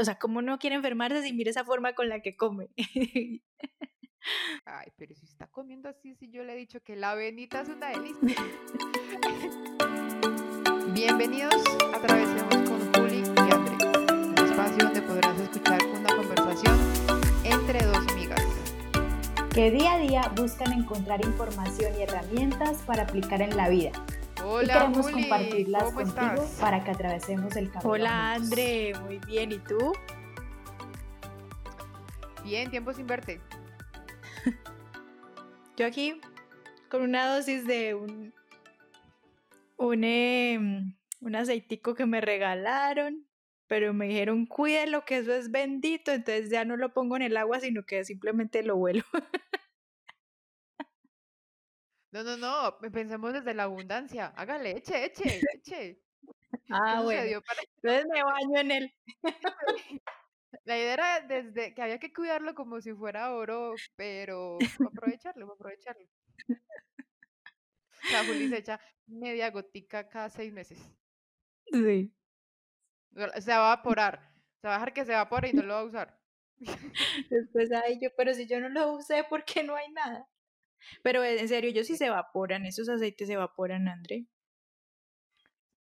O sea, ¿cómo no quiere enfermarse si mira esa forma con la que come? Ay, pero si está comiendo así, si yo le he dicho que la avenita es una delicia. Bienvenidos a Travesemos con Juli y André, un espacio donde podrás escuchar una conversación entre dos amigas. Que día a día buscan encontrar información y herramientas para aplicar en la vida. Hola, y queremos Juli, compartirlas ¿cómo contigo estás? para que atravesemos el camino. Hola. André, muy bien. ¿Y tú? Bien, tiempo sin verte. Yo aquí con una dosis de un, un, em, un aceitico que me regalaron, pero me dijeron cuídelo que eso es bendito, entonces ya no lo pongo en el agua, sino que simplemente lo vuelo. No, no, no, pensemos desde la abundancia. Hágale, eche, eche, eche. Ah, bueno. para- Entonces me baño en él. La idea era desde que había que cuidarlo como si fuera oro, pero aprovecharlo, aprovecharlo. Sea, Juli se echa media gotica cada seis meses. Sí. Se va a evaporar. Se va a dejar que se evapore y no lo va a usar. Después, ay, yo, pero si yo no lo usé, ¿por qué no hay nada? Pero en serio, ellos sí se evaporan, esos aceites se evaporan, André.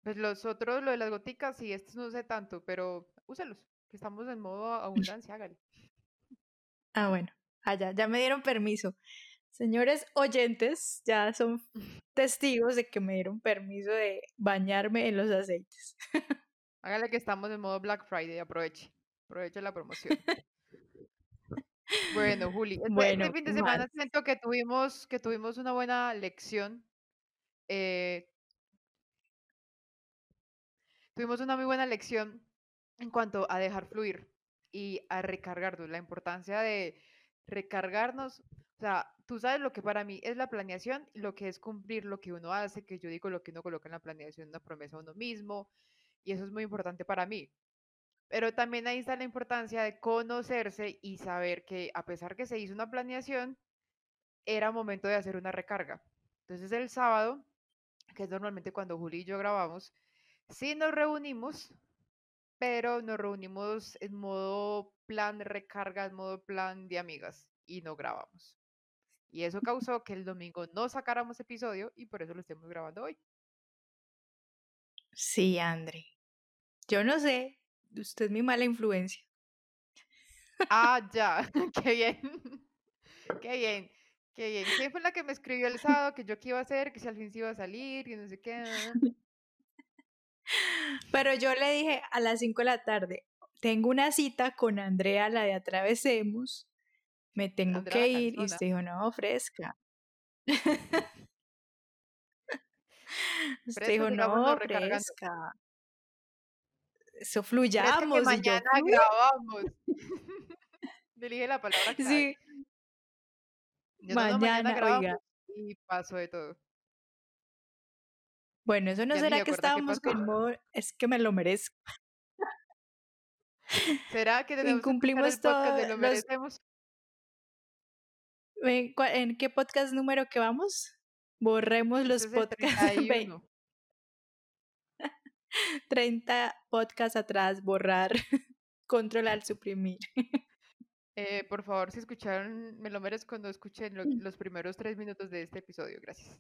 Pues los otros, lo de las goticas, sí, estos no sé tanto, pero úselos, que estamos en modo abundancia, hágale. Ah, bueno, allá, ya me dieron permiso. Señores oyentes, ya son testigos de que me dieron permiso de bañarme en los aceites. Hágale que estamos en modo Black Friday, aproveche. Aproveche la promoción. Bueno, Juli, este, este Bueno, fin de ¿qué semana más? siento que tuvimos, que tuvimos una buena lección. eh, tuvimos una muy buena lección en cuanto a dejar fluir y a recargarnos, la importancia de recargarnos. O sea, tú sabes lo que para mí es la planeación lo que es cumplir lo que uno hace, que yo digo lo que uno coloca en la planeación, una promesa a uno mismo, y eso es muy importante para mí. Pero también ahí está la importancia de conocerse y saber que a pesar que se hizo una planeación, era momento de hacer una recarga. Entonces el sábado, que es normalmente cuando Juli y yo grabamos, sí nos reunimos, pero nos reunimos en modo plan de recarga, en modo plan de amigas y no grabamos. Y eso causó que el domingo no sacáramos episodio y por eso lo estemos grabando hoy. Sí, André. Yo no sé, usted es mi mala influencia. Ah, ya, qué bien, qué bien, qué bien. ¿Quién fue la que me escribió el sábado que yo qué iba a hacer, que si al fin se iba a salir, y no sé qué? Pero yo le dije a las 5 de la tarde, tengo una cita con Andrea, la de Atravesemos, me tengo Andrea que ir. Y usted dijo, no, fresca. usted dijo, no, recargando. fresca. Eso que fluyamos. Yo, mañana "Fluy". grabamos. Le dije la palabra clave. sí, Yo, mañana mañana, grabamos oiga. y pasó de todo. Bueno, eso no Ya será que estábamos con es que me lo merezco. ¿Será que que Incumplimos el podcast de lo los... merecemos? ¿En, qué podcast número que vamos? Borremos los podcasts. ve, 31. 30 podcasts atrás, borrar, controlar, suprimir. Eh, por favor, si escucharon Me lo merezco, no escuchen lo- los primeros tres minutos de este episodio. Gracias.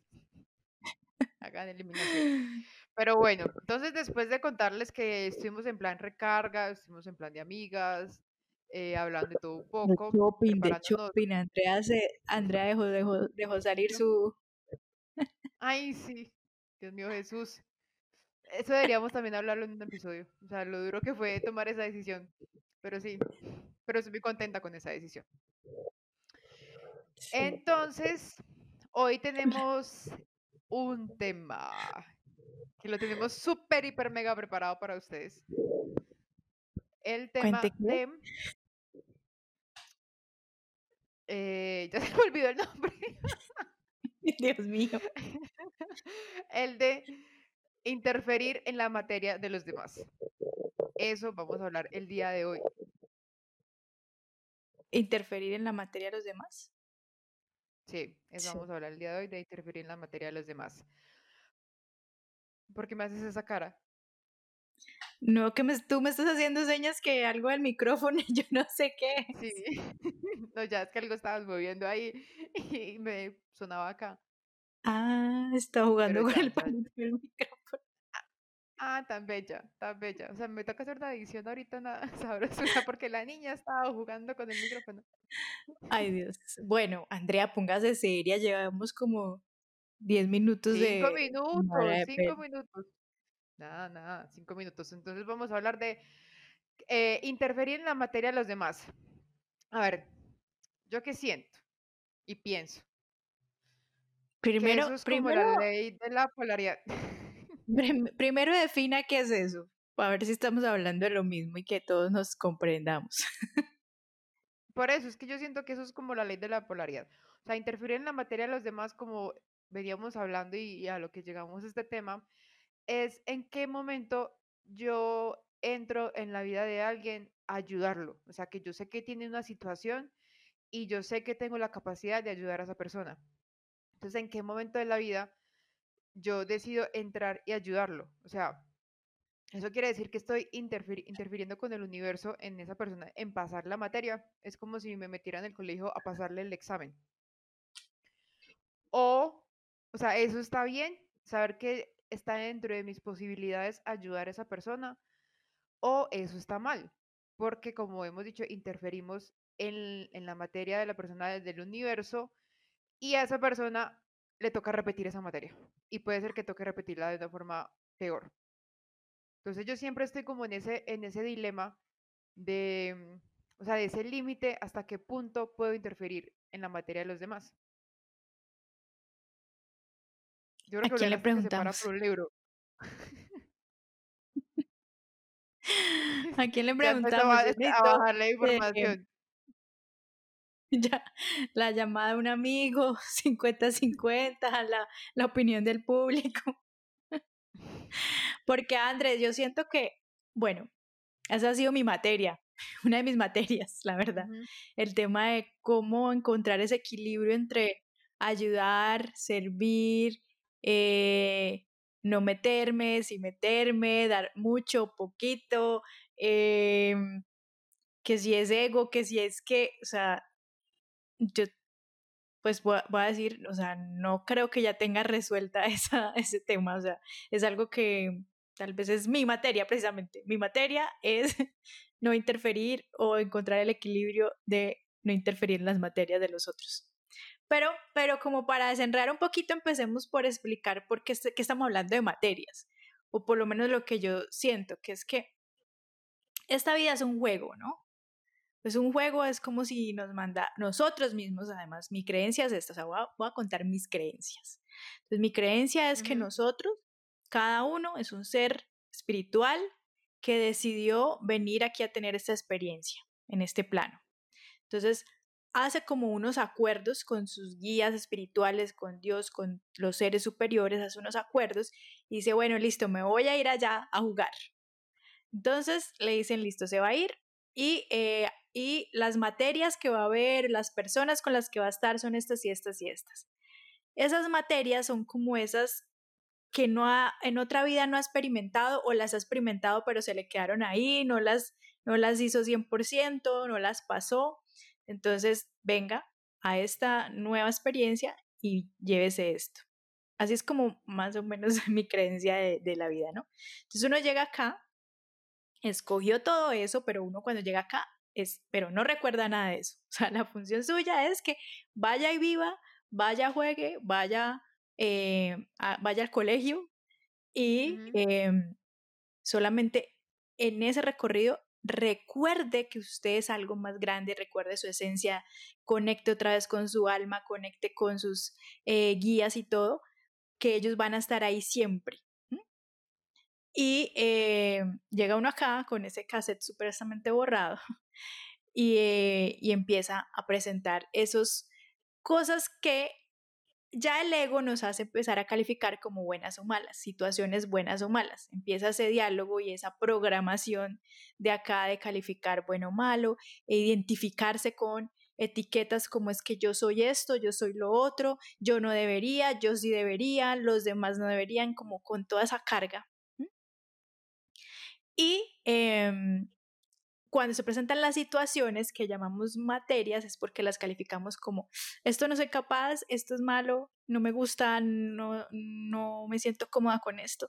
Hagan eliminación. Pero bueno, entonces después de contarles que estuvimos en plan recarga, estuvimos en plan de amigas, eh, hablando de todo un De poco, shopping, de shopping. Andrea, se, Andrea dejó, dejó, dejó salir su... Ay, sí, Dios mío Jesús. Eso deberíamos también hablarlo en un episodio. O sea, lo duro que fue tomar esa decisión. Pero sí, pero estoy muy contenta con esa decisión. Entonces, hoy tenemos un tema que lo tenemos súper, hiper, mega preparado para ustedes. El tema de... eh, ya se me olvidó el nombre. Dios mío. el de interferir en la materia de los demás. Eso vamos a hablar el día de hoy. ¿Interferir en la materia de los demás? Sí, eso Sí. vamos a hablar el día de hoy, de interferir en la materia de los demás. ¿Por qué me haces esa cara? No, que me, tú me estás haciendo señas que algo del micrófono y yo no sé qué. Sí, no, ya es que algo estabas moviendo ahí y me sonaba acá. Ah, está jugando con el del micrófono. Ah, tan bella, tan bella. O sea, me toca hacer una edición ahorita nada sabrosura porque la niña estaba jugando con el micrófono. Ay, Dios. Bueno, Andrea, póngase seria, llevamos como 10 minutos de... Cinco minutos, cinco minutos. Nada, nada, cinco minutos. Entonces vamos a hablar de eh, interferir en la materia de los demás. A ver, ¿yo qué siento y pienso? Primero, eso es primero, como la ley de la polaridad. primero defina qué es eso, para ver si estamos hablando de lo mismo y que todos nos comprendamos. Por eso es que yo siento que eso es como la ley de la polaridad. O sea, interferir en la materia de los demás, como veníamos hablando y, a lo que llegamos a este tema, es en qué momento yo entro en la vida de alguien a ayudarlo. O sea, que yo sé que tiene una situación y yo sé que tengo la capacidad de ayudar a esa persona. Entonces, ¿en qué momento de la vida yo decido entrar y ayudarlo? O sea, eso quiere decir que estoy interfiriendo con el universo en esa persona, en pasar la materia. Es como si me metiera en el colegio a pasarle el examen. O, o sea, eso está bien, saber que está dentro de mis posibilidades ayudar a esa persona. O eso está mal, porque como hemos dicho, interferimos en, en la materia de la persona del universo y a esa persona le toca repetir esa materia. Y puede ser que toque repetirla de una forma peor. Entonces yo siempre estoy como en ese, en ese dilema de, o sea, de ese límite hasta qué punto puedo interferir en la materia de los demás. Yo creo ¿A que quién le preguntamos? por un libro. ¿A quién le preguntamos? a, bajar la información. Ya, la llamada de un amigo, 50-50, la, la opinión del público. Porque Andrés, yo siento que, bueno, esa ha sido mi materia, una de mis materias, la verdad. El tema de cómo encontrar ese equilibrio entre ayudar, servir, eh, no meterme, sin meterme, dar mucho, poquito, em, que si es ego, que si es que, o sea, yo pues voy a, decir, o sea, no creo que ya tenga resuelta esa, ese tema, o sea, es algo que tal vez es mi materia precisamente. Mi materia es no interferir o encontrar el equilibrio de no interferir en las materias de los otros. Pero, pero como para desenredar un poquito, empecemos por explicar por qué, qué estamos hablando de materias, o por lo menos lo que yo siento, que es que esta vida es un juego, ¿no? Pues un juego es como si nos manda nosotros mismos, además, mi creencia es esta, o sea, voy a, contar mis creencias. Entonces, mi creencia es que nosotros, cada uno es un ser espiritual que decidió venir aquí a tener esta experiencia en este plano. Entonces, hace como unos acuerdos con sus guías espirituales, con Dios, con los seres superiores, hace unos acuerdos y dice, bueno, listo, me voy a ir allá a jugar. Entonces le dicen, listo, se va a ir y eh, y las materias que va a haber, las personas con las que va a estar son estas y estas y estas. Esas materias son como esas que no ha, en otra vida no ha experimentado o las ha experimentado pero se le quedaron ahí, no las, no las hizo 100%, no las pasó. Entonces, venga a esta nueva experiencia y llévese esto. Así es como más o menos mi creencia de, de la vida, ¿no? Entonces uno llega acá, escogió todo eso, pero uno cuando llega acá pero no recuerda nada de eso. O sea, la función suya es que vaya y viva, vaya, juegue, vaya, eh, vaya al colegio y em, solamente en ese recorrido recuerde que usted es algo más grande, recuerde su esencia, conecte otra vez con su alma, conecte con sus eh, guías y todo, que ellos van a estar ahí siempre. Y eh, llega uno acá con ese cassette supuestamente borrado eh, y, empieza a presentar esas cosas que ya el ego nos hace empezar a calificar como buenas o malas, situaciones buenas o malas. Empieza ese diálogo y esa programación de acá de calificar bueno o malo, e identificarse con etiquetas como es que yo soy esto, yo soy lo otro, yo no debería, yo sí debería, los demás no deberían, como con toda esa carga Y em, cuando se presentan las situaciones que llamamos materias es porque las calificamos como esto no soy capaz, esto es malo, no me gusta, no, no me siento cómoda con esto,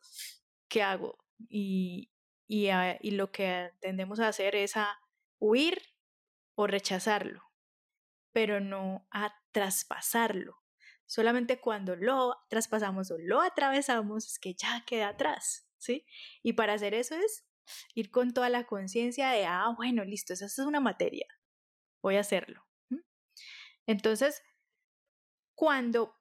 ¿qué hago? Y, y, y lo que tendemos a hacer es a huir o rechazarlo, pero no a traspasarlo. Solamente cuando lo traspasamos o lo atravesamos es que ya queda atrás, ¿sí? Y para hacer eso es ir con toda la conciencia de, ah, bueno, listo, esa es una materia, voy a hacerlo. Entonces, cuando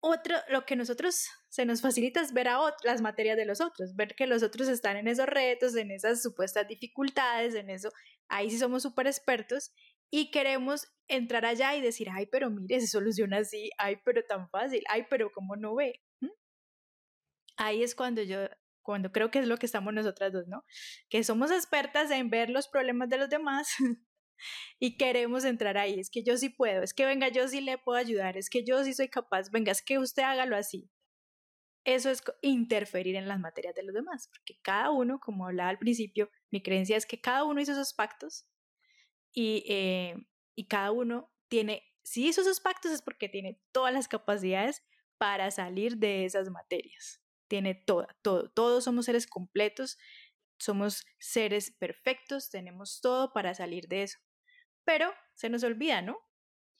otro, lo que nosotros se nos facilita es ver a las materias de los otros, ver que los otros están en esos retos, en esas supuestas dificultades, en eso, ahí sí somos súper expertos y queremos entrar allá y decir, ay, pero mire, se soluciona así, ay, pero tan fácil, ay, pero ¿cómo no ve? Ahí es cuando yo, cuando creo que es lo que estamos nosotras dos, ¿no? Que somos expertas en ver los problemas de los demás y queremos entrar ahí, es que yo sí puedo, es que venga, yo sí le puedo ayudar, es que yo sí soy capaz, venga, es que usted hágalo así. Eso es interferir en las materias de los demás, porque cada uno, como hablaba al principio, mi creencia es que cada uno hizo esos pactos y, eh, y cada uno tiene, si hizo esos pactos es porque tiene todas las capacidades para salir de esas materias. Tiene toda, todo. Todos somos seres completos, somos seres perfectos, tenemos todo para salir de eso. Pero se nos olvida, ¿no?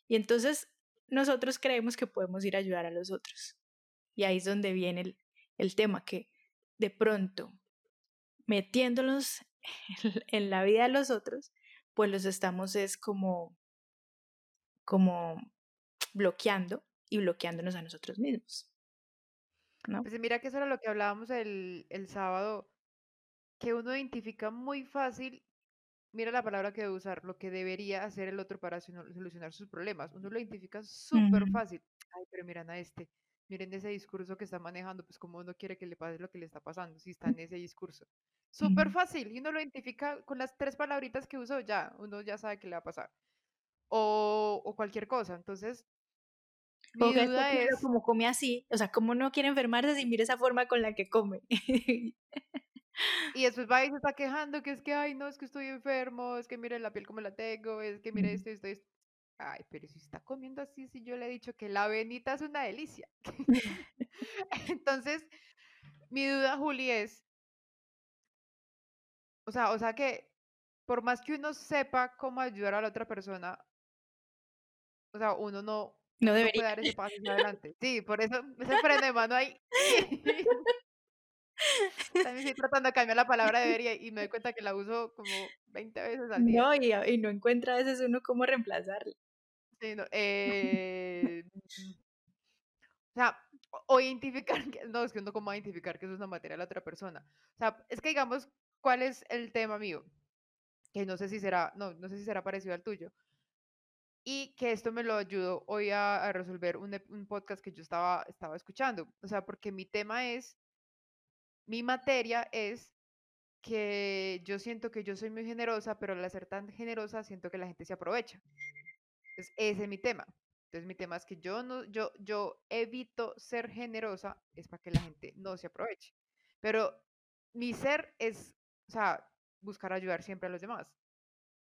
Y entonces nosotros creemos que podemos ir a ayudar a los otros. Y ahí es donde viene el, el tema, que de pronto, metiéndonos en la vida de los otros, pues los estamos es como, como bloqueando y bloqueándonos a nosotros mismos. ¿No? Pues mira que eso era lo que hablábamos el, el sábado, que uno identifica muy fácil, mira la palabra que debe usar, lo que debería hacer el otro para solucionar sus problemas. Uno lo identifica súper fácil. Ay, pero miran a este, miren ese discurso que está manejando, pues como uno quiere que le pase lo que le está pasando, si está en ese discurso. Súper fácil. Y uno lo identifica con las tres palabritas que usó, ya, uno ya sabe qué le va a pasar. O, o cualquier cosa. Entonces, mi duda es... Como come así, o sea, como no quiere enfermarse si mira esa forma con la que come. y después va y se está quejando que es que, ay, no, es que estoy enfermo, es que mire la piel como la tengo, es que mire esto, esto, esto. Ay, pero si está comiendo así, si yo le he dicho que la avenita es una delicia. Entonces, mi duda, Juli, es, o sea, o sea que por más que uno sepa cómo ayudar a la otra persona, o sea, uno no, no debería puede dar ese paso hacia adelante. Sí, por eso ese freno de mano ahí. También estoy tratando de cambiar la palabra debería y me doy cuenta que la uso como 20 veces al día. No, y, y no encuentra a veces uno cómo reemplazarla. Sí, no, eh, o sea, o identificar, que, no, es que uno cómo identificar que eso es una materia de la otra persona. O sea, es que digamos, ¿cuál es el tema mío? Que no sé si será, no, no sé si será parecido al tuyo. Y que esto me lo ayudó hoy a, resolver un, un, podcast que yo estaba, estaba escuchando. O sea, porque mi tema es, mi materia es que yo siento que yo soy muy generosa, pero al ser tan generosa siento que la gente se aprovecha. Entonces, ese es mi tema. Entonces, mi tema es que yo no, yo, yo evito ser generosa, es para que la gente no se aproveche. Pero mi ser es, o sea, buscar ayudar siempre a los demás.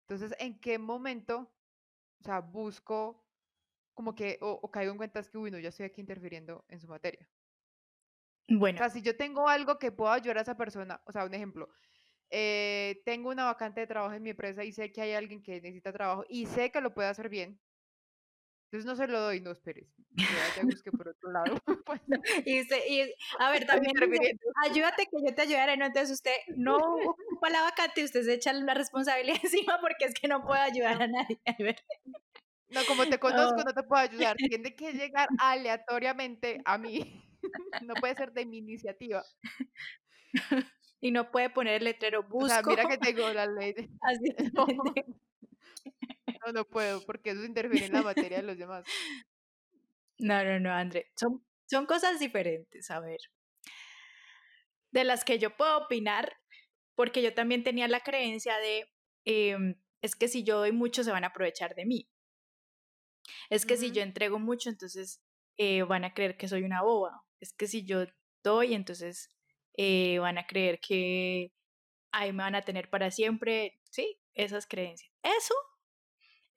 Entonces, ¿en qué momento, o sea, busco como que, o, caigo en cuenta es que, uy, no, ya estoy aquí interfiriendo en su materia? Bueno. O sea, si yo tengo algo que puedo ayudar a esa persona, o sea, un ejemplo, eh, tengo una vacante de trabajo en mi empresa y sé que hay alguien que necesita trabajo y sé que lo puede hacer bien. Entonces no se lo doy, no esperes. Ya busque por otro lado. Pues. y, y, a ver, también ayúdate que yo te ayudaré, ¿no? Entonces usted no ocupa la vacante, usted se echa la responsabilidad encima porque es que no puede ayudar a nadie. No, como te conozco, no te puedo ayudar. Tiene que llegar aleatoriamente a mí. No puede ser de mi iniciativa y no puede poner el letrero busco. O sea, mira que tengo la ley. Así no. No, puedo, porque eso interviene en la materia de los demás. No, no, no, André. Son, son cosas diferentes, a ver. De las que yo puedo opinar, porque yo también tenía la creencia de, em, es que si yo doy mucho, se van a aprovechar de mí. Es que si yo entrego mucho, entonces eh, van a creer que soy una boba. Es que si yo doy, entonces eh, van a creer que, ahí me van a tener para siempre, sí, esas creencias. Eso,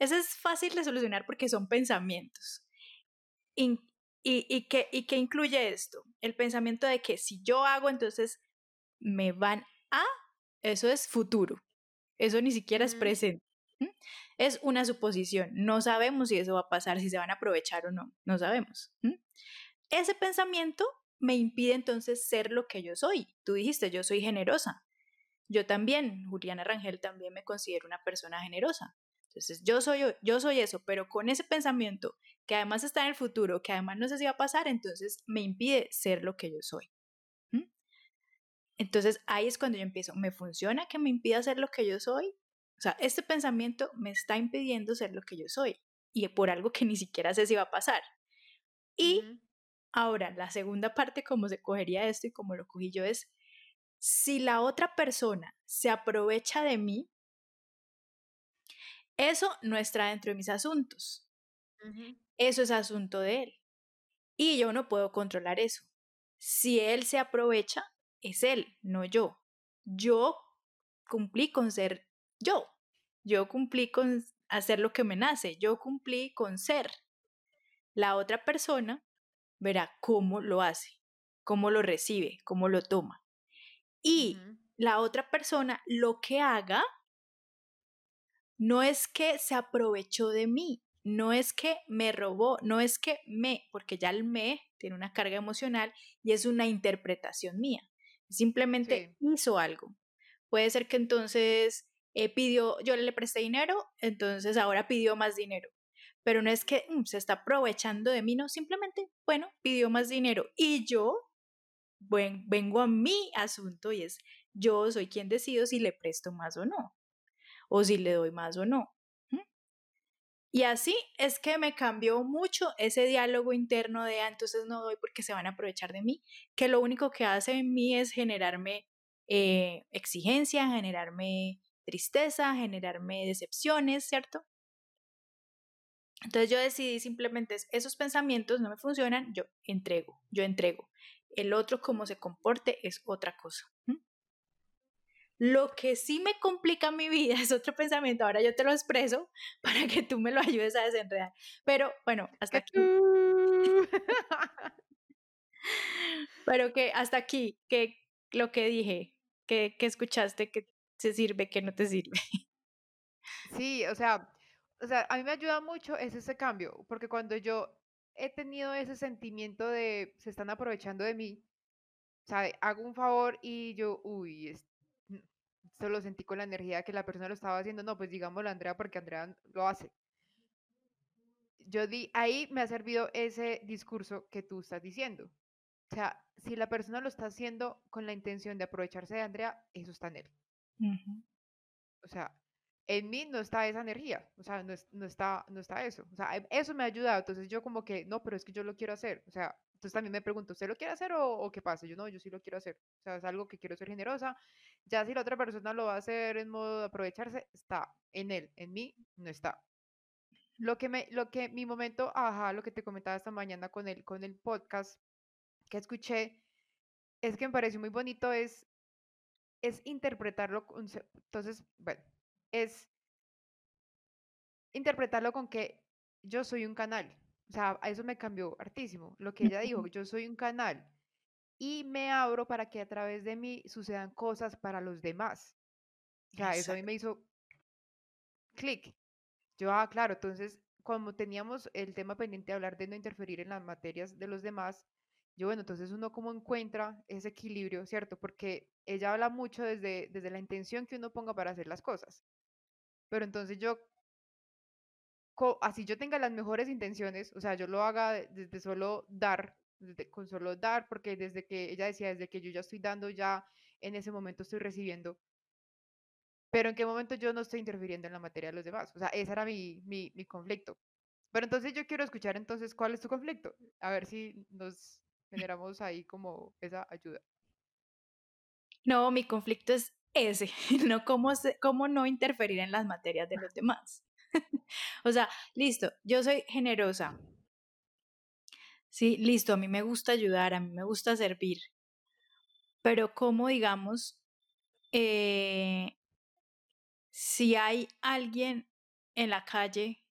eso es fácil de solucionar porque son pensamientos. y, y, que, ¿Y qué incluye esto? El pensamiento de que si yo hago, entonces me van a, eso es futuro, eso ni siquiera es presente. Es una suposición, no sabemos si eso va a pasar, si se van a aprovechar o no, no sabemos. Ese pensamiento me impide entonces ser lo que yo soy. Tú dijiste, yo soy generosa. Yo también, Juliana Rangel, también me considero una persona generosa. Entonces, yo soy, yo soy eso, pero con ese pensamiento que además está en el futuro, que además no sé si va a pasar, entonces me impide ser lo que yo soy. Entonces, ahí es cuando yo empiezo, ¿me funciona que me impida ser lo que yo soy? O sea, este pensamiento me está impidiendo ser lo que yo soy y por algo que ni siquiera sé si va a pasar. Y ahora, la segunda parte, como se cogería esto y como lo cogí yo, es si la otra persona se aprovecha de mí, eso no está dentro de mis asuntos. Eso es asunto de él. Y yo no puedo controlar eso. Si él se aprovecha, es él, no yo. Yo cumplí con ser yo. Yo cumplí con hacer lo que me nace. Yo cumplí con ser. La otra persona verá cómo lo hace, cómo lo recibe, cómo lo toma. Y la otra persona lo que haga no es que se aprovechó de mí, no es que me robó, no es que me, porque ya el me tiene una carga emocional y es una interpretación mía. Simplemente hizo algo. Puede ser que entonces eh, pidió, yo le presté dinero, entonces ahora pidió más dinero. Pero no es que mm, se está aprovechando de mí, no, simplemente, bueno, pidió más dinero. Y yo vengo a mi asunto y es, yo soy quien decido si le presto más o no, o si le doy más o no. Y así es que me cambió mucho ese diálogo interno de, ah, entonces no doy porque se van a aprovechar de mí, que lo único que hace en mí es generarme eh, exigencia, generarme tristeza, generarme decepciones, ¿cierto? Entonces yo decidí simplemente, esos pensamientos no me funcionan, yo entrego, yo entrego. El otro, como se comporte, es otra cosa. Lo que sí me complica mi vida es otro pensamiento. Ahora yo te lo expreso para que tú me lo ayudes a desenredar. Pero bueno, hasta aquí. Pero que hasta aquí, que lo que dije, que, que escuchaste, que se sirve, que no te sirve. Sí, o sea, o sea, a mí me ayuda mucho es ese cambio, porque cuando yo he tenido ese sentimiento de se están aprovechando de mí, ¿sabe? Hago un favor y yo, uy, es, esto lo sentí con la energía que la persona lo estaba haciendo, no, pues digámoslo a Andrea porque Andrea lo hace. Yo di, ahí me ha servido ese discurso que tú estás diciendo. O sea, si la persona lo está haciendo con la intención de aprovecharse de Andrea, eso está en él. O sea, en mí no está esa energía, o sea, no, no, está, no está eso. O sea, eso me ha ayudado. Entonces yo como que, no, pero es que yo lo quiero hacer. O sea, entonces también me pregunto, ¿usted lo quiere hacer o, qué pasa? Yo no, yo sí lo quiero hacer. O sea, es algo que quiero ser generosa. Ya si la otra persona lo va a hacer en modo de aprovecharse, está en él, en mí no está. Lo que me, lo que mi momento, ajá, lo que te comentaba esta mañana con el, con el podcast que escuché, es que me pareció muy bonito, es, es interpretarlo, entonces, bueno, es interpretarlo con que yo soy un canal, o sea, eso me cambió hartísimo. Lo que ella dijo, yo soy un canal y me abro para que a través de mí sucedan cosas para los demás. O sea, eso a mí me hizo clic. Yo, ah, claro, entonces, como teníamos el tema pendiente de hablar de no interferir en las materias de los demás, yo, bueno, entonces uno cómo encuentra ese equilibrio, ¿cierto? Porque ella habla mucho desde, desde la intención que uno ponga para hacer las cosas. Pero entonces yo así yo tenga las mejores intenciones, o sea, yo lo haga desde solo dar, con solo dar, porque desde que ella decía, desde que yo ya estoy dando, ya en ese momento estoy recibiendo. Pero en qué momento yo no estoy interfiriendo en la materia de los demás. O sea, ese era mi, mi, mi conflicto. Pero entonces yo quiero escuchar entonces cuál es tu conflicto. A ver si nos generamos ahí como esa ayuda. No, mi conflicto es ese, no cómo, cómo no interferir en las materias de los demás. o sea, listo, yo soy generosa. Sí, listo, a mí me gusta ayudar, a mí me gusta servir. Pero ¿cómo, digamos, eh, si hay alguien en la calle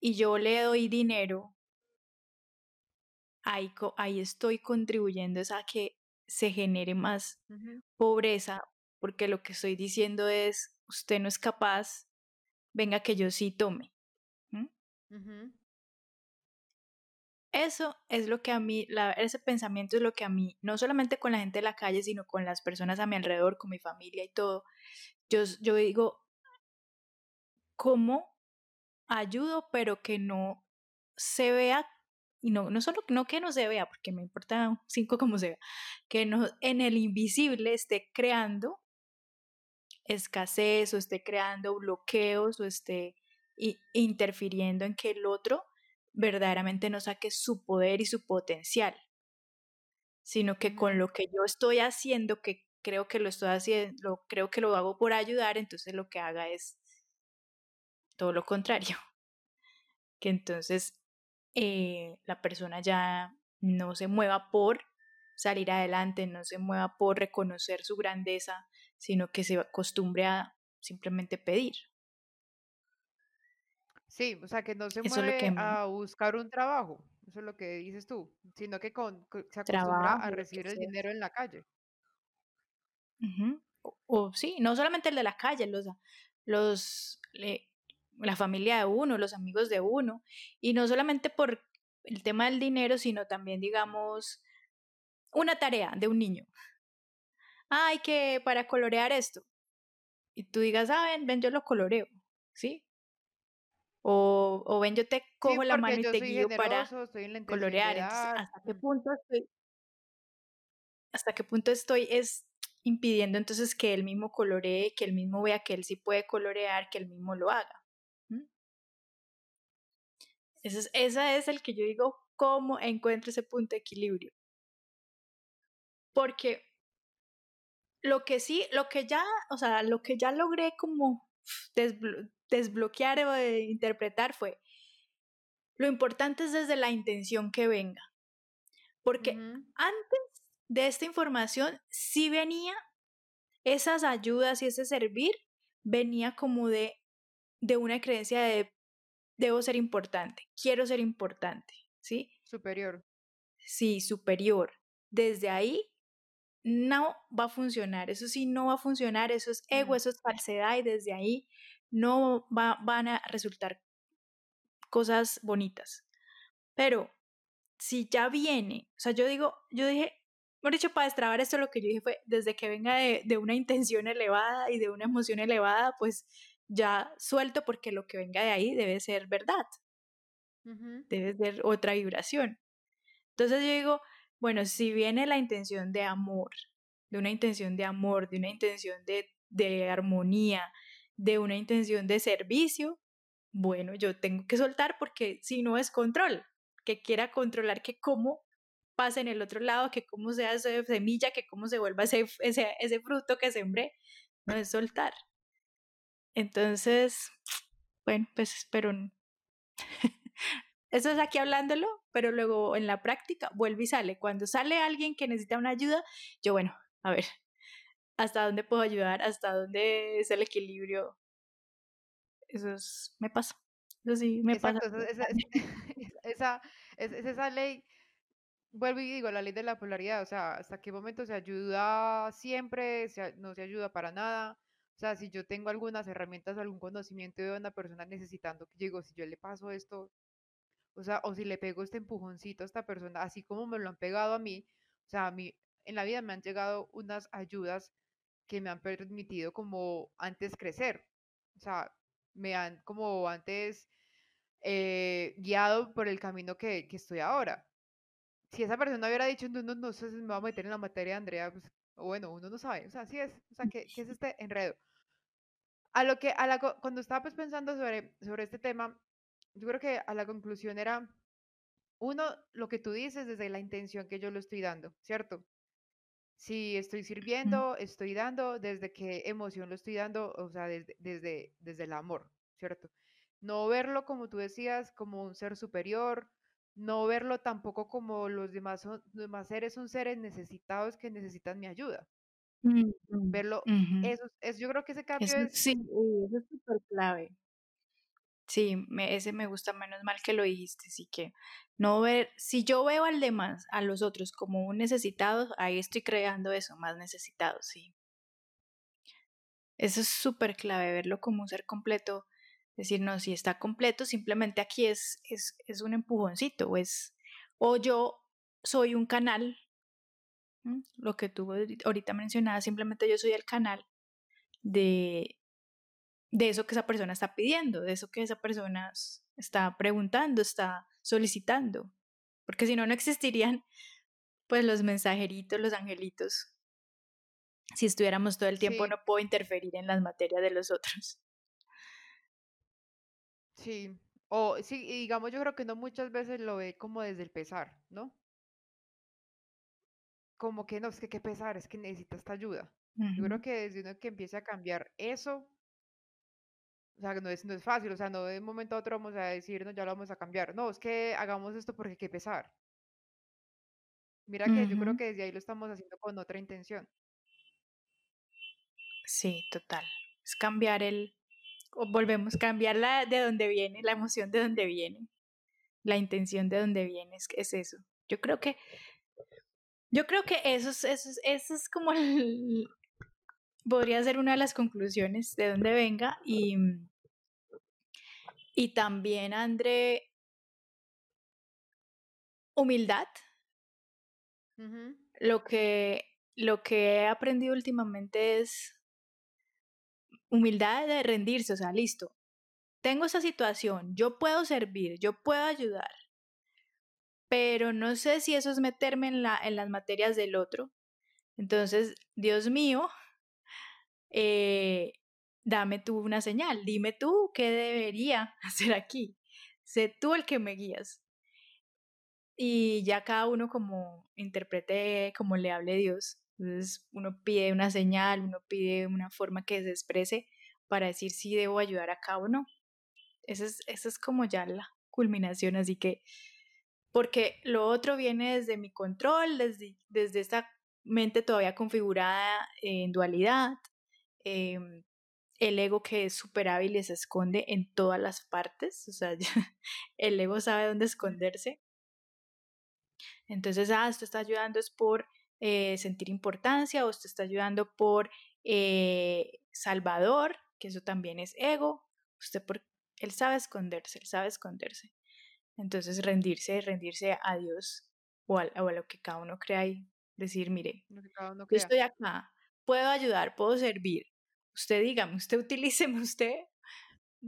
y yo le doy dinero, ahí, ahí estoy contribuyendo a que se genere más pobreza, porque lo que estoy diciendo es, usted no es capaz, venga que yo sí tome. Eso es lo que a mí, ese pensamiento es lo que a mí, no solamente con la gente de la calle, sino con las personas a mi alrededor, con mi familia y todo, yo, yo digo, ¿cómo ayudo, pero que no se vea, y no, no solo no que no se vea, porque me importa cinco como se vea, que no en el invisible esté creando escasez o esté creando bloqueos o esté interfiriendo en que el otro verdaderamente no saque su poder y su potencial, sino que con lo que yo estoy haciendo, que creo que lo estoy haciendo, creo que lo hago por ayudar, entonces lo que haga es todo lo contrario. Que entonces eh, la persona ya no se mueva por salir adelante, no se mueva por reconocer su grandeza, sino que se acostumbre a simplemente pedir. Sí, o sea, que no se mueve a buscar un trabajo, eso es lo que dices tú, sino que con, se acostumbra a recibir el dinero en la calle. o, sí, no solamente el de la calle, los, los la familia de uno, los amigos de uno, y no solamente por el tema del dinero, sino también, digamos, una tarea de un niño. Ay, que para colorear esto. Y tú digas, ah, ven, ven, yo lo coloreo, ¿sí? O, o ven, yo te cojo la mano y te guío para colorear. ¿hasta qué punto estoy? ¿Hasta qué punto estoy es impidiendo entonces que él mismo coloree, que él mismo vea que él sí puede colorear, que él mismo lo haga? Ese es, esa es el que yo digo, ¿cómo encuentro ese punto de equilibrio? Porque lo que sí, lo que ya, o sea, lo que ya logré como desbloquear o interpretar fue, lo importante es desde la intención que venga. Porque antes de esta información sí venía esas ayudas y ese servir, venía como de, de una creencia de debo ser importante, quiero ser importante, ¿sí? Superior. Sí, superior. Desde ahí no va a funcionar, eso sí no va a funcionar, eso es ego, eso es falsedad y desde ahí no va, van a resultar cosas bonitas. Pero si ya viene, o sea, yo digo, yo dije, por dicho, para destrabar esto lo que yo dije fue, desde que venga de, de, una intención elevada y de una emoción elevada, pues ya suelto porque lo que venga de ahí debe ser verdad, debe ser otra vibración. Entonces yo digo, bueno, si viene la intención de amor, de una intención de amor, de una intención de, de armonía, de una intención de servicio, bueno, yo tengo que soltar porque si no es control, que quiera controlar que cómo pasa en el otro lado, que cómo sea esa semilla, que cómo se vuelva ese, ese, ese fruto que sembré, no es soltar. Entonces, bueno, pues espero. Eso es aquí hablándolo, pero luego en la práctica vuelve y sale. Cuando sale alguien que necesita una ayuda, yo, bueno, a ver, ¿hasta dónde puedo ayudar? ¿Hasta dónde es el equilibrio? Eso es, me pasa. Eso sí, me pasa. Esa, esa, esa, esa ley, vuelvo y digo, la ley de la polaridad, o sea, hasta qué momento se ayuda siempre, no se ayuda para nada. O sea, si yo tengo algunas herramientas, algún conocimiento de una persona necesitando que digo, si yo le paso esto, o sea, o si le pego este empujoncito a esta persona, así como me lo han pegado a mí, o sea, a mí en la vida me han llegado unas ayudas que me han permitido como antes crecer, o sea, me han como antes eh, guiado por el camino que, que, estoy ahora. Si esa persona hubiera dicho, no, no, no sé si me va a meter en la materia de Andrea, pues bueno, uno no sabe, o sea, así es, o sea, ¿qué, qué es este enredo? A lo que, a la, cuando estaba pues pensando sobre, sobre este tema, yo creo que a la conclusión era, uno, lo que tú dices desde la intención que yo lo estoy dando, ¿cierto? Si estoy sirviendo, estoy dando, desde qué emoción lo estoy dando, o sea, desde, desde, desde el amor, ¿cierto? No verlo, como tú decías, como un ser superior, no verlo tampoco como los demás, son, los demás seres son seres necesitados que necesitan mi ayuda, Verlo, eso es, yo creo que ese cambio es... Sí, eso es súper clave. Sí, ese me gusta menos mal que lo dijiste, sí que no ver, si yo veo al demás, a los otros como un necesitado, ahí estoy creando eso, más necesitado, sí. Eso es súper clave, verlo como un ser completo, decir, no, si está completo, simplemente aquí es, es, es un empujoncito, o es, o yo soy un canal, lo que tú ahorita mencionabas, simplemente yo soy el canal de, de eso que esa persona está pidiendo, de eso que esa persona está preguntando, está solicitando, porque si no, no existirían pues los mensajeritos, los angelitos. Si estuviéramos todo el tiempo, no puedo interferir en las materias de los otros. Sí, o sí, digamos, yo creo que no muchas veces lo ve como desde el pesar, ¿no? Como que no, es que qué pesar, es que necesita esta ayuda. Yo creo que desde uno que empiece a cambiar eso, sea, no es, no es fácil, o sea, no de un momento a otro vamos a decir, no, ya lo vamos a cambiar. No, es que hagamos esto porque qué pesar. Mira que yo creo que desde ahí lo estamos haciendo con otra intención. Sí, total. Es cambiar el, o volvemos cambiar la de dónde viene, la emoción de dónde viene, la intención de dónde viene, es, es eso. Yo creo que, yo creo que eso es, eso es, eso es como el, podría ser una de las conclusiones de dónde venga y, y también, André, humildad. Lo que lo que he aprendido últimamente es humildad de rendirse, o sea, listo. Tengo esa situación, yo puedo servir, yo puedo ayudar, pero no sé si eso es meterme en, la, en las materias del otro. Entonces, Dios mío, eh, dame tú una señal, dime tú qué debería hacer aquí. Sé tú el que me guías. Y ya cada uno como interprete, como le hable Dios. Entonces uno pide una señal, uno pide una forma que se exprese para decir si debo ayudar acá o no. Esa es, esa es como ya la culminación, así que, porque lo otro viene desde mi control, desde, desde esta mente todavía configurada en dualidad, em, el ego que es súper hábil y se esconde en todas las partes, o sea, el ego sabe dónde esconderse. Entonces, ah, esto está ayudando es por eh, sentir importancia o usted está ayudando por eh, Salvador, que eso también es ego. Usted por, él sabe esconderse, él sabe esconderse. Entonces rendirse, rendirse a Dios o a, lo que cada uno crea y decir, mire, yo estoy acá, puedo ayudar, puedo servir. Usted dígame, usted utilíceme usted,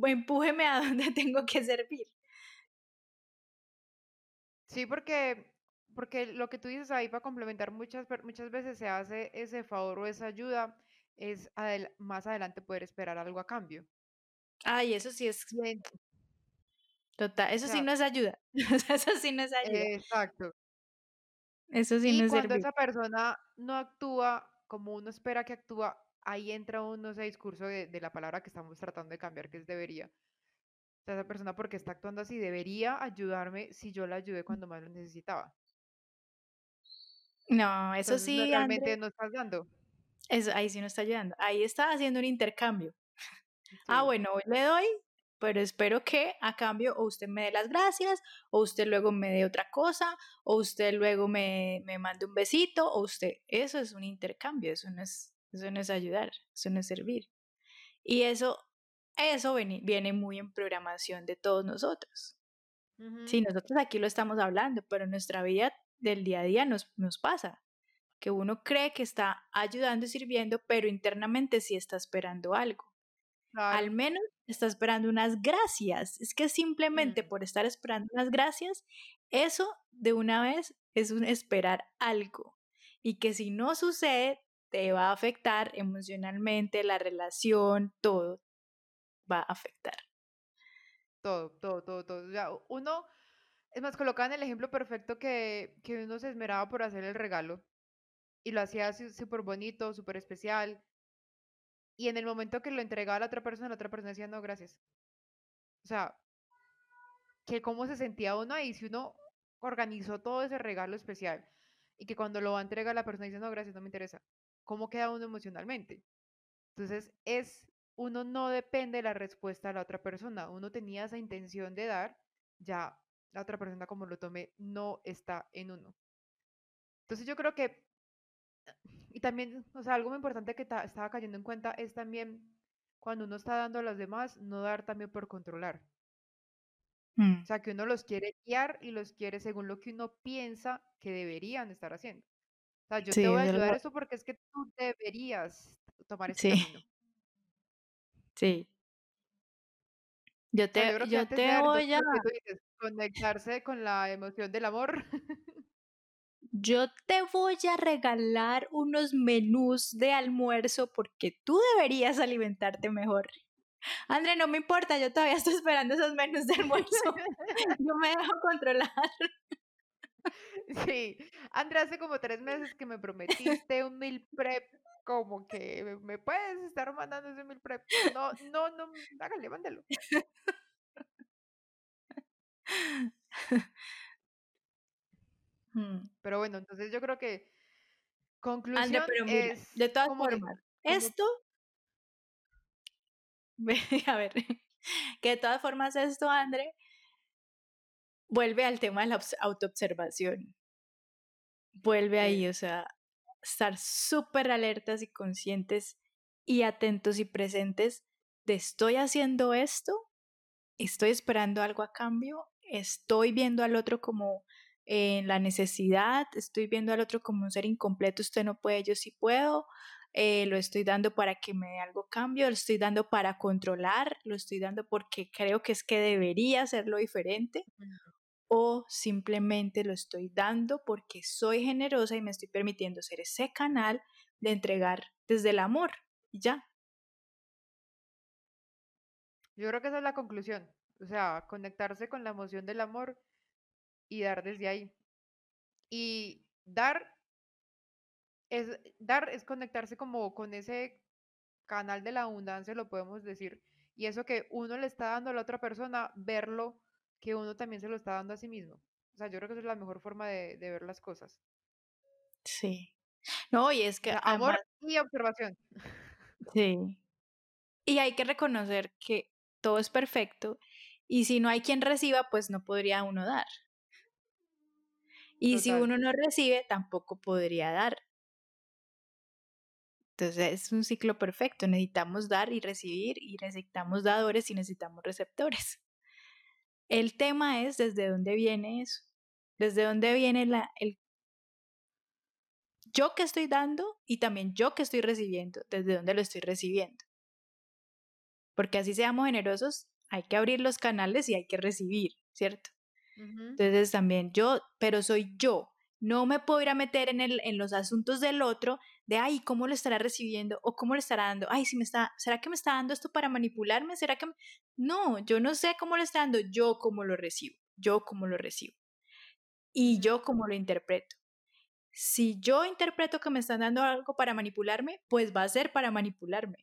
empújeme a donde tengo que servir. Sí, porque porque lo que tú dices ahí para complementar muchas, muchas veces se hace ese favor o esa ayuda, es más adelante poder esperar algo a cambio. Ay, eso sí es... Total, eso sí no es ayuda. eso sí no es ayuda. Exacto. Eso sí no es cuando esa persona no actúa como uno espera que actúa, ahí entra uno ese discurso de, de la palabra que estamos tratando de cambiar, que es debería. O sea, esa persona porque está actuando así debería ayudarme si yo la ayudé cuando más lo necesitaba. No, eso sí. realmente no estás dando. Eso, ahí sí no está ayudando. Ahí está haciendo un intercambio. Ah, bueno, hoy le doy, pero espero que a cambio o usted me dé las gracias, o usted luego me dé otra cosa, o usted luego me, me mande un besito, o usted. Eso es un intercambio, eso no es, eso no es ayudar, eso no es servir. Y eso, eso viene, viene muy en programación de todos nosotros. Sí, nosotros aquí lo estamos hablando, pero nuestra vida del día a día nos, nos pasa, que uno cree que está ayudando y sirviendo, pero internamente sí está esperando algo. Al menos está esperando unas gracias. Es que simplemente por estar esperando unas gracias, eso de una vez es un esperar algo. Y que si no sucede, te va a afectar emocionalmente, la relación, todo va a afectar. Todo, todo, todo, todo. uno es más, colocaban el ejemplo perfecto que, que uno se esmeraba por hacer el regalo y lo hacía súper bonito, súper especial. Y en el momento que lo entregaba a la otra persona, la otra persona decía, no, gracias. O sea, que cómo se sentía uno ahí si uno organizó todo ese regalo especial y que cuando lo va a la persona dice, no, gracias, no me interesa. Cómo queda uno emocionalmente. Entonces, es, uno no depende de la respuesta de la otra persona. Uno tenía esa intención de dar, ya la otra persona como lo tome no está en uno. Entonces yo creo que, y también, o sea, algo muy importante que estaba cayendo en cuenta es también cuando uno está dando a los demás, no dar también por controlar. Mm. O sea, que uno los quiere guiar y los quiere según lo que uno piensa que deberían estar haciendo. Sea, yo te voy a ayudar eso porque es que tú deberías tomar ese Sí. camino. Sí. Yo te, yo yo de voy a, lo dices, conectarse con la emoción del amor. yo te voy a regalar unos menús de almuerzo porque tú deberías alimentarte mejor. André, no me importa, yo todavía estoy esperando esos menús de almuerzo. Yo me dejo controlar. Sí, Andrea, hace como tres meses que me prometiste un meal prep, como que me- puedes estar mandando ese meal prep. No, no, no, hágale, mándelo. Mm. Pero bueno, entonces yo creo que conclusión pero mira, es de todas que, formas, como esto, a ver, que de todas formas esto, André, vuelve al tema de la obs- autoobservación. Vuelve ahí, o sea, estar súper alertas y conscientes y atentos y presentes de estoy haciendo esto, estoy esperando algo a cambio, estoy viendo al otro como en la necesidad, estoy viendo al otro como un ser incompleto, usted no puede, yo sí puedo, eh, lo estoy dando para que me dé algo a cambio, lo estoy dando para controlar, lo estoy dando porque creo que es que debería hacerlo diferente. O simplemente lo estoy dando porque soy generosa y me estoy permitiendo ser ese canal de entregar desde el amor. Y ya. Yo creo que esa es la conclusión. O sea, conectarse con la emoción del amor y dar desde ahí. Y dar es, dar es conectarse como con ese canal de la abundancia, lo podemos decir. Y eso que uno le está dando a la otra persona, verlo que uno también se lo está dando a sí mismo. O sea, yo creo que esa es la mejor forma de, de ver las cosas. Sí. No, y es que además, amor y observación. sí. Y hay que reconocer que todo es perfecto y si no hay quien reciba, pues no podría uno dar. Y si uno no recibe, tampoco podría dar. Entonces es un ciclo perfecto. Necesitamos dar y recibir y necesitamos dadores y necesitamos receptores. El tema es desde dónde viene eso. Desde dónde viene la, el yo que estoy dando y también yo que estoy recibiendo. Desde dónde lo estoy recibiendo. Porque así seamos generosos, hay que abrir los canales y hay que recibir, ¿cierto? Ujú. Entonces también yo, pero soy yo. No me puedo ir a meter en, el, en los asuntos del otro de, ay, ¿cómo lo estará recibiendo? ¿O cómo lo estará dando? Ay, si me está, ¿será que me está dando esto para manipularme? ¿Será que...? me-?" No, yo no sé cómo lo está dando, yo cómo lo recibo, yo cómo lo recibo. Y yo cómo lo interpreto. Si yo interpreto que me están dando algo para manipularme, pues va a ser para manipularme.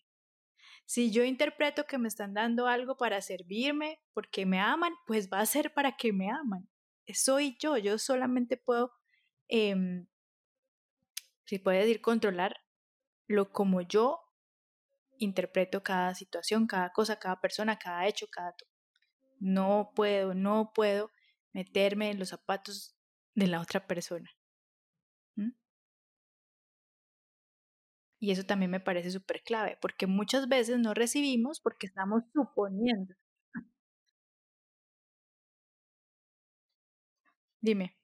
Si yo interpreto que me están dando algo para servirme porque me aman, pues va a ser para que me aman. Soy yo, yo solamente puedo, em, si puede decir, controlar lo como yo interpreto cada situación, cada cosa, cada persona, cada hecho, cada... to- No puedo, no puedo meterme en los zapatos de la otra persona. Y eso también me parece súper clave, porque muchas veces no recibimos porque estamos suponiendo. Dime.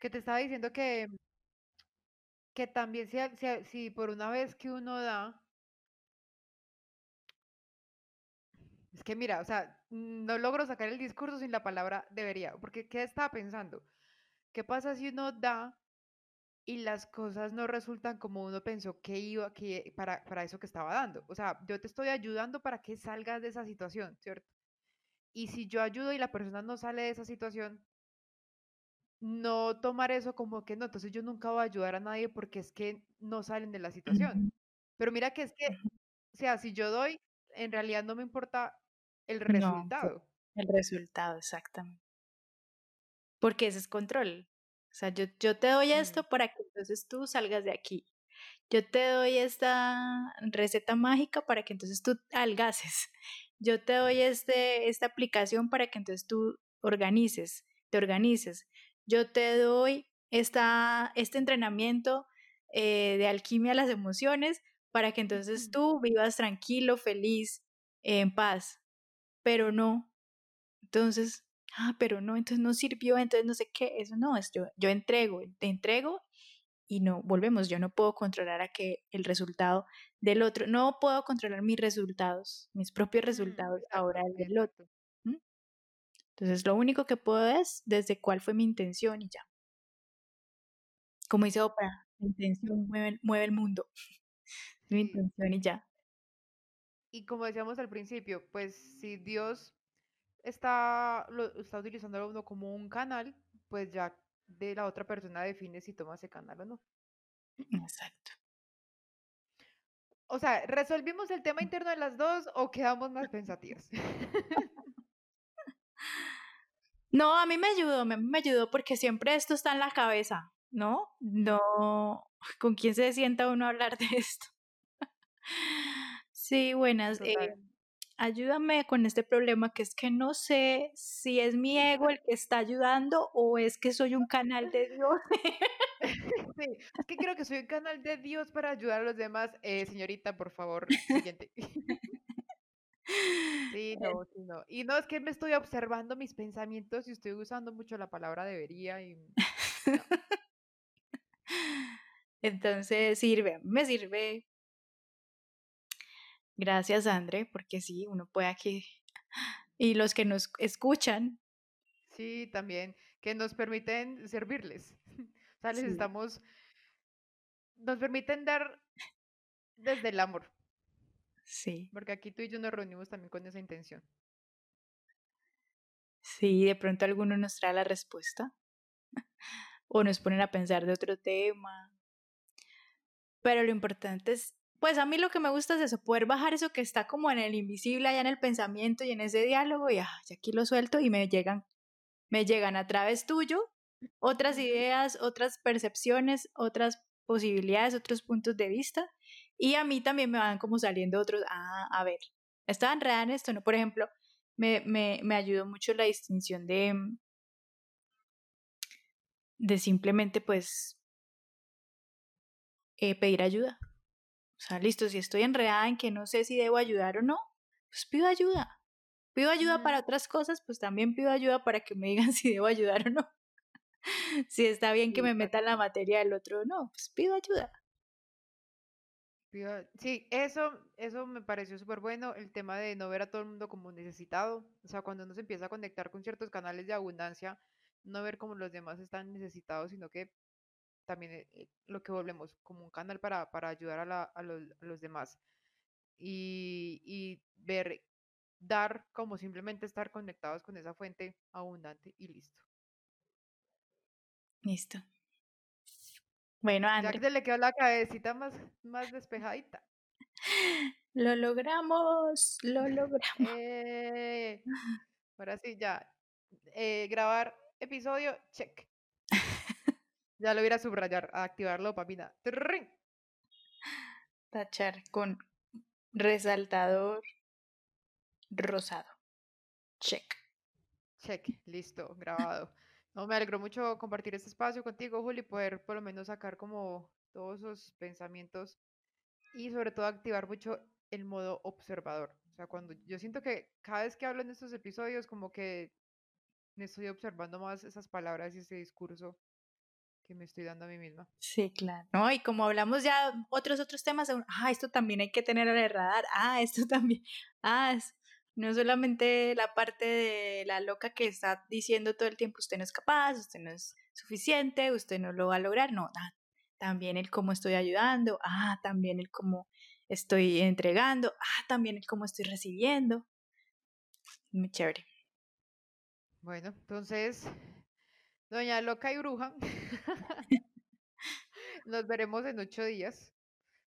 Que te estaba diciendo que, que también si, si, si por una vez que uno da, es que mira, o sea, no logro sacar el discurso sin la palabra debería, porque ¿qué estaba pensando? ¿Qué pasa si uno da y las cosas no resultan como uno pensó que iba, que para, para eso que estaba dando? O sea, yo te estoy ayudando para que salgas de esa situación, ¿cierto? Y si yo ayudo y la persona no sale de esa situación, no tomar eso como que no, entonces yo nunca voy a ayudar a nadie porque es que no salen de la situación. Pero mira que es que, o sea, si yo doy, en realidad no me importa el No, resultado. el resultado, exactamente. Porque ese es control. O sea, yo, yo te doy esto Mm, para que entonces tú salgas de aquí. yo te doy esta receta mágica para que entonces tú algaces. Yo te doy este, esta aplicación para que entonces tú organices, te organices. Yo te doy esta, este entrenamiento eh, de alquimia a las emociones para que entonces tú vivas tranquilo, feliz, en paz. Pero no. Entonces, ah, pero no, entonces no sirvió, entonces no sé qué. Eso no, es yo, yo entrego, te entrego y no, volvemos, yo no puedo controlar a que el resultado del otro, no puedo controlar mis resultados, mis propios resultados ahora el del otro. Entonces lo único que puedo es desde cuál fue mi intención y ya. Como dice Oprah, mi intención mueve, mueve el mundo. mi intención y ya. Y como decíamos al principio, pues si Dios está, lo, está utilizando a uno como un canal, pues ya de la otra persona define si toma ese canal o no. Exacto. O sea, ¿resolvimos el tema interno de las dos o quedamos más pensativas? No, a mí me ayudó, me, me ayudó porque siempre esto está en la cabeza, ¿no? No, ¿con quién se sienta uno a hablar de esto? Sí, buenas. Eh, ayúdame con este problema que es que no sé si es mi ego el que está ayudando o es que soy un canal de Dios. Sí, es que creo que soy un canal de Dios para ayudar a los demás. Eh, señorita, por favor, siguiente. Sí, no, sí, no. Y no, es que me estoy observando mis pensamientos y estoy usando mucho la palabra debería y... Entonces sirve, me sirve Gracias, André, porque sí, uno puede aquí. Y los que nos escuchan. Sí, también, que nos permiten servirles. O sea, les estamos. Nos permiten dar desde el amor. Sí. Porque aquí tú y yo nos reunimos también con esa intención. Sí, de pronto alguno nos trae la respuesta. o nos ponen a pensar de otro tema. Pero lo importante es pues a mí lo que me gusta es eso, poder bajar eso que está como en el invisible, allá en el pensamiento y en ese diálogo, y, ah, aquí lo suelto y me llegan, me llegan a través tuyo otras ideas, otras percepciones, otras posibilidades, otros puntos de vista, y a mí también me van como saliendo otros, ah, a ver, estaba enredada en esto, ¿no? Por ejemplo, me, me, me ayudó mucho la distinción de, de simplemente pues eh, pedir ayuda. O sea, listo, si estoy enredada en que no sé si debo ayudar o no, pues pido ayuda. Pido ayuda para otras cosas, pues también pido ayuda para que me digan si debo ayudar o no. si está bien que me meta en la materia del otro o no, pues pido ayuda. Sí, eso, eso me pareció súper bueno, el tema de no ver a todo el mundo como necesitado. O sea, cuando uno se empieza a conectar con ciertos canales de abundancia, no ver como los demás están necesitados, sino que también eh, eh, lo que volvemos como un canal para, para ayudar a, la, a, los, a, los, demás y, y, ver, dar como simplemente estar conectados con esa fuente abundante y listo. Listo. Bueno, André. Ya que se le quedó la cabecita más, más despejadita. Lo logramos, lo logramos. Eh, ahora sí, ya. Eh, grabar episodio, check. Ya lo hubiera subrayar, a activarlo, papina. Tachar con resaltador rosado. Check. Check, listo, grabado. No, me alegró mucho compartir este espacio contigo, Juli, poder por lo menos sacar como todos esos pensamientos y sobre todo activar mucho el modo observador. O sea, cuando yo siento que cada vez que hablo en estos episodios, como que me estoy observando más esas palabras y ese discurso que me estoy dando a mí misma. Sí, claro. No, y como hablamos ya otros otros temas, ah, esto también hay que tener en el radar, ah, esto también, ah, no solamente la parte de la loca que está diciendo todo el tiempo, usted no es capaz, usted no es suficiente, usted no lo va a lograr, no, ah, también el cómo estoy ayudando, ah, también el cómo estoy entregando, ah, también el cómo estoy recibiendo. Muy chévere. Bueno, entonces Doña Loca y Bruja. Nos veremos en ocho días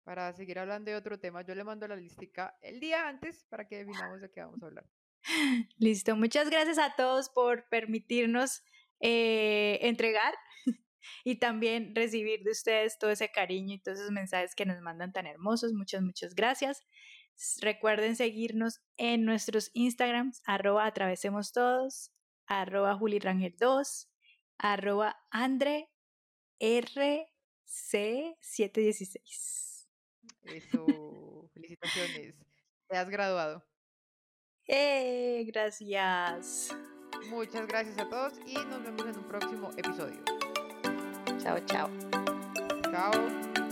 para seguir hablando de otro tema. Yo le mando la listica el día antes para que definamos de qué vamos a hablar. Listo, muchas gracias a todos por permitirnos eh, entregar y también recibir de ustedes todo ese cariño y todos esos mensajes que nos mandan tan hermosos. Muchas, muchas gracias. Recuerden seguirnos en nuestros Instagrams, arroba atravesemos todos, arroba julirangel2, arroba andre rc716. Eso, felicitaciones. Te has graduado. ¡Eh! Gracias. Muchas gracias a todos y nos vemos en un próximo episodio. Chao, chao. Chao.